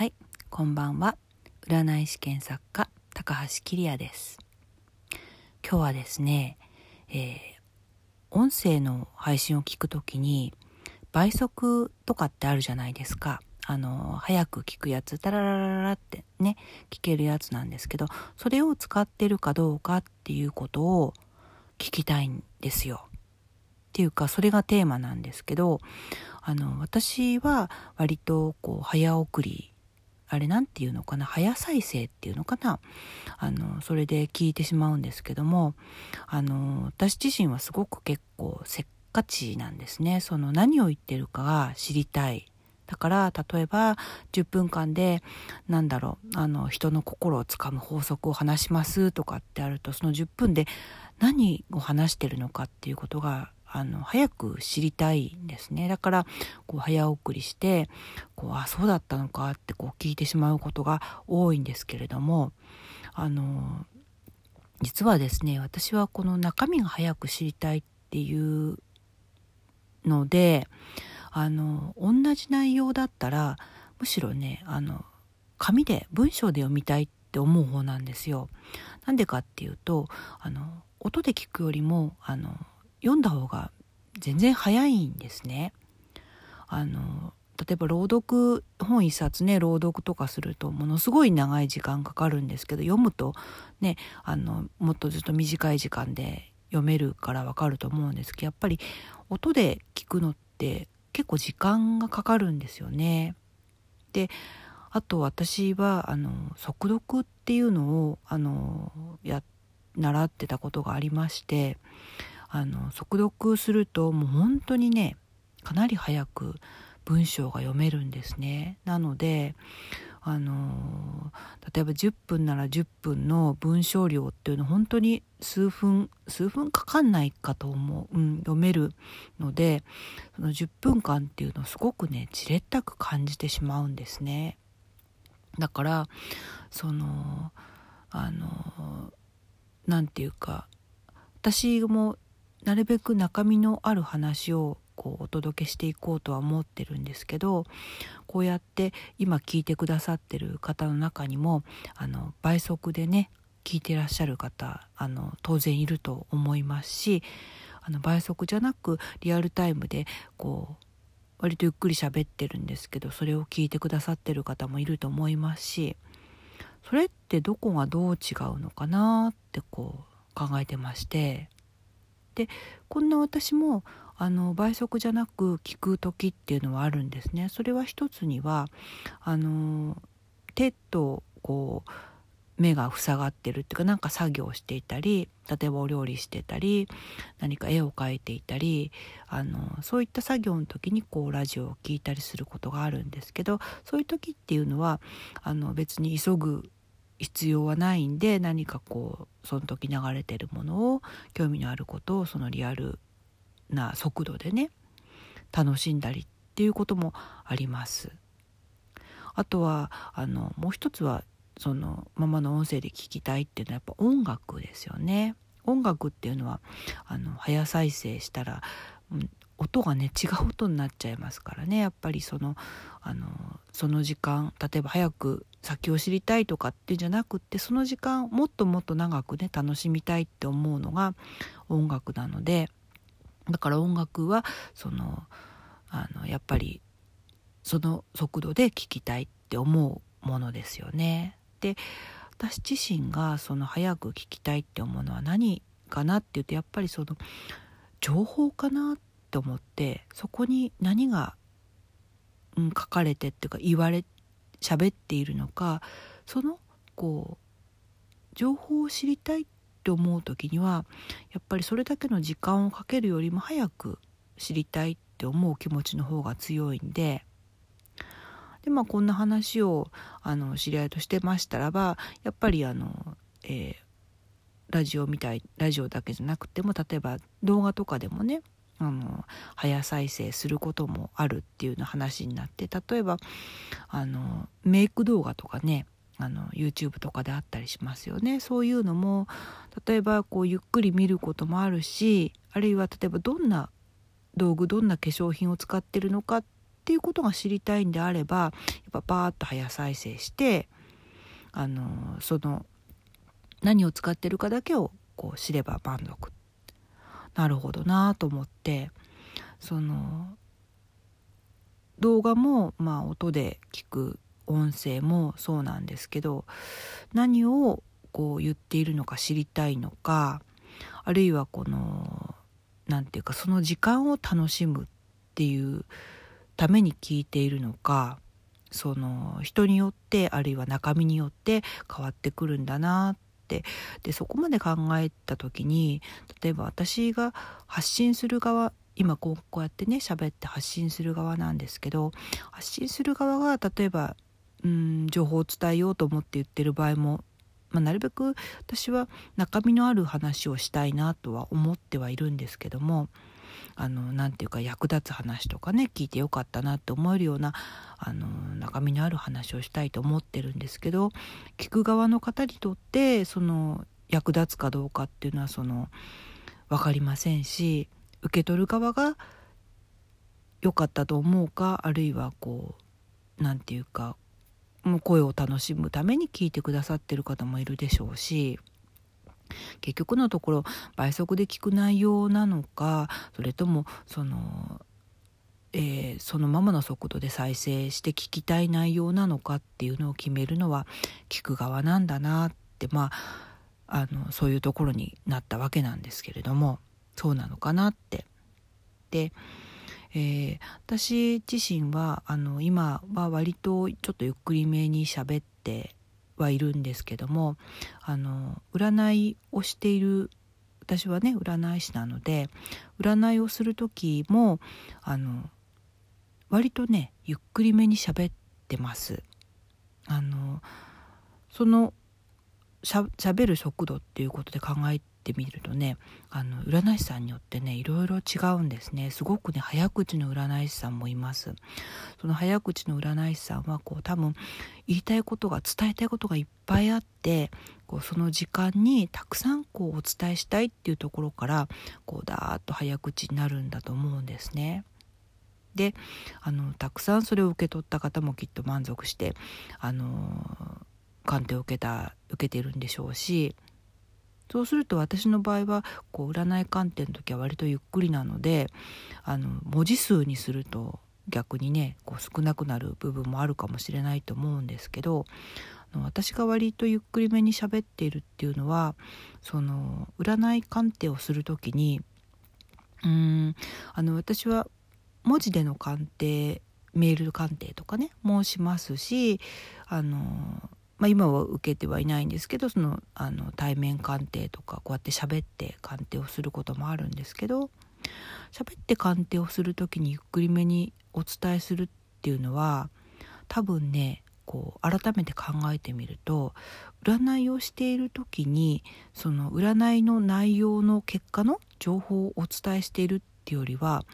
はいこんばんは。占い師験作家高橋桐也です。今日はですね、えー、音声の配信を聞くときに倍速とかってあるじゃないですか。あの早く聞くやつタララララってね聞けるやつなんですけどそれを使ってるかどうかっていうことを聞きたいんですよ。っていうかそれがテーマなんですけどあの私は割とこう早送りあれなんていうのかな？早再生っていうのかな？あのそれで聞いてしまうんですけどもあの私自身はすごく結構せっかちなんですね。その何を言ってるかが知りたい。だから例えば10分間でなんだろうあの人の心をつかむ法則を話しますとかってあるとその10分で何を話してるのかっていうことがあの早く知りたいんですねだからこう早送りしてこうあそうだったのかってこう聞いてしまうことが多いんですけれどもあの実はですね私はこの中身が早く知りたいっていうのであの同じ内容だったらむしろねあの紙で文章で読みたいって思う方なんですよ。なんでかっていうとあの音で聞くよりもあの読んだ方が全然早いんですね。あの例えば朗読本一冊ね朗読とかするとものすごい長い時間かかるんですけど読むとねあのもっとずっと短い時間で読めるからわかると思うんですけどやっぱり音で聞くのって結構時間がかかるんですよね。であと私はあの速読っていうのをあのや習ってたことがありましてあの速読するともう本当にねかなり早く文章が読めるんですね。なのであの例えば10分なら10分の文章量っていうの本当に数分数分かかんないかと思う、うん、読めるのでその10分間っていうのをすごくねじれったく感じてしまうんですね。だからそのあの何て言うか私もなるべく中身のある話をこうお届けしていこうとは思ってるんですけどこうやって今聞いてくださってる方の中にもあの倍速でね聞いてらっしゃる方あの当然いると思いますしあの倍速じゃなくリアルタイムでこう割とゆっくり喋ってるんですけどそれを聞いてくださってる方もいると思いますしそれってどこがどう違うのかなってこう考えてましてでこんな私もあの倍速じゃなく聞く時っていうのはあるんですね。それは一つにはあの手とこう目が塞がってるっていうかなんか作業していたり例えばお料理してたり何か絵を描いていたりあのそういった作業の時にこうラジオを聴いたりすることがあるんですけどそういう時っていうのはあの別に急ぐ必要はないんで何かこうその時流れてるものを興味のあることをそのリアルな速度でね楽しんだりっていうこともあります。あとはあのもう一つはそのままの音声で聞きたいっていうのはやっぱ音楽ですよね。音楽っていうのはあの早再生したら、うん、音がね違う音になっちゃいますからねやっぱりそのあのその時間例えば早く先を知りたいとかってじゃなくってその時間もっともっと長くね楽しみたいって思うのが音楽なのでだから音楽はそのあのやっぱりその速度で聴きたいって思うものですよね。で私自身がその早く聞きたいって思うのは何かなって言うとやっぱりその情報かなって思ってそこに何が、うん、書かれてっていうか言われ喋っているのかそのこう情報を知りたいって思う時にはやっぱりそれだけの時間をかけるよりも早く知りたいって思う気持ちの方が強いんででまあこんな話をあの知り合いとしてましたらばやっぱりあの、えー、ラジオみたいラジオだけじゃなくても例えば動画とかでもねあの早再生することもあるっていうの話になって例えばあのメイク動画とかねあの YouTube とかであったりしますよね。そういうのも例えばこうゆっくり見ることもあるしあるいは例えばどんな道具どんな化粧品を使ってるのかっていうことが知りたいんであればやっぱバーッと早再生してあのその何を使ってるかだけをこう知れば満足なるほどなと思ってその動画もまあ音で聞く音声もそうなんですけど何をこう言っているのか知りたいのかあるいはこの何て言うかその時間を楽しむっていうために聞いているのかその人によってあるいは中身によって変わってくるんだなってでそこまで考えた時に例えば私が発信する側今こうこうやってね喋って発信する側なんですけど発信する側が例えばうん情報を伝えようと思って言ってる場合も、まあ、なるべく私は中身のある話をしたいなとは思ってはいるんですけどもあのなて言うか役立つ話とかね聞いてよかったなって思えるようなあの中身のある話をしたいと思ってるんですけど聞く側の方にとってその役立つかどうかっていうのはその分かりませんし受け取る側が良かったと思うかあるいはこう何て言うかもう声を楽しむために聞いてくださってる方もいるでしょうし結局のところ倍速で聞く内容なのかそれともその、えー、そのままの速度で再生して聞きたい内容なのかっていうのを決めるのは聞く側なんだなってまああのそういうところになったわけなんですけれどもそうなのかなって。でえー、私自身はあの今は割とちょっとゆっくりめに喋ってはいるんですけどもあの占いをしている私はね占い師なので占いをする時もあの割とねゆっくりめに喋ってます。あのそのしゃべる速度っていうことで考えてみるとねあの占い師さんによってねいろいろ違うんですねすごくね早口の占い師さんもいますその早口の占い師さんはこう多分言いたいことが伝えたいことがいっぱいあってこうその時間にたくさんこうお伝えしたいっていうところからこうダーッと早口になるんだと思うんですね。であのたくさんそれを受け取った方もきっと満足してあの鑑定を受けた受けてるんでしょうしそうすると私の場合はこう占い鑑定の時は割とゆっくりなのであの文字数にすると逆にねこう少なくなる部分もあるかもしれないと思うんですけど私が割とゆっくりめに喋っているっていうのはその占い鑑定をする時にうんあの私は文字での鑑定メール鑑定とかね申しますしあのまあ、今は受けてはいないんですけどそのあの対面鑑定とかこうやって喋って鑑定をすることもあるんですけど喋って鑑定をする時にゆっくりめにお伝えするっていうのは多分ねこう改めて考えてみると占いをしている時にその占いの内容の結果の情報をお伝えしているっていうよりは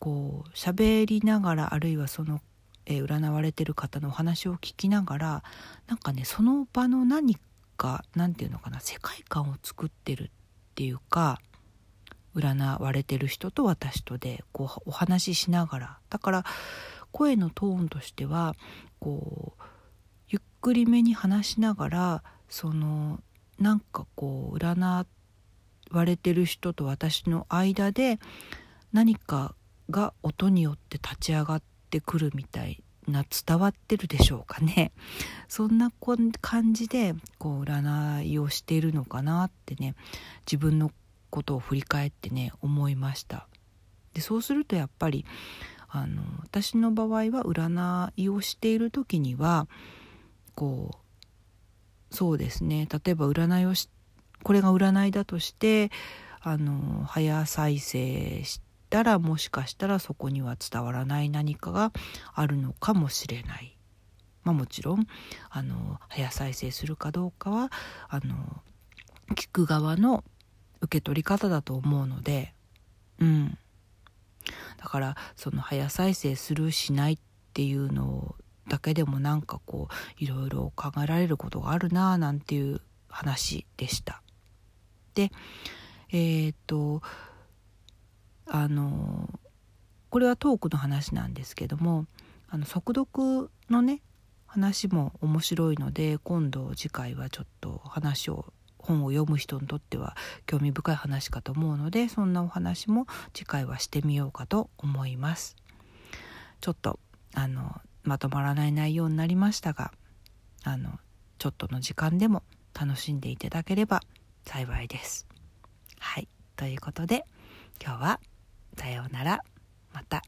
こう喋りながらあるいはそのえー、占われてる方のお話を聞きながらなんかねその場の何か何て言うのかな世界観を作ってるっていうか占われてる人と私とでこうお話ししながら。だから声のトーンとしてはこうゆっくりめに話しながらそのなんかこう占われてる人と私の間で何かが音によって立ち上がってってくるみたいな伝わってるでしょうかね。そんな感じでこう占いをしているのかなってね自分のことを振り返ってね思いました。でそうするとやっぱりあの私の場合は占いをしている時にはこうそうですね。例えば占いをしこれが占いだとしてあの早再生してたらもしかしたらそこには伝わらない何かがあるのかもしれない。まあ、もちろんあの早再生するかどうかはあの聞く側の受け取り方だと思うのでうんだからその早再生するしないっていうのだけでもなんかこういろいろ考えられることがあるなあなんていう話でした。でえー、っとあのこれはトークの話なんですけどもあの速読のね話も面白いので今度次回はちょっと話を本を読む人にとっては興味深い話かと思うのでそんなお話も次回はしてみようかと思います。ちょっとあのまとまらない内容になりましたがあのちょっとの時間でも楽しんでいただければ幸いです。はい。ということで今日はさようならまた。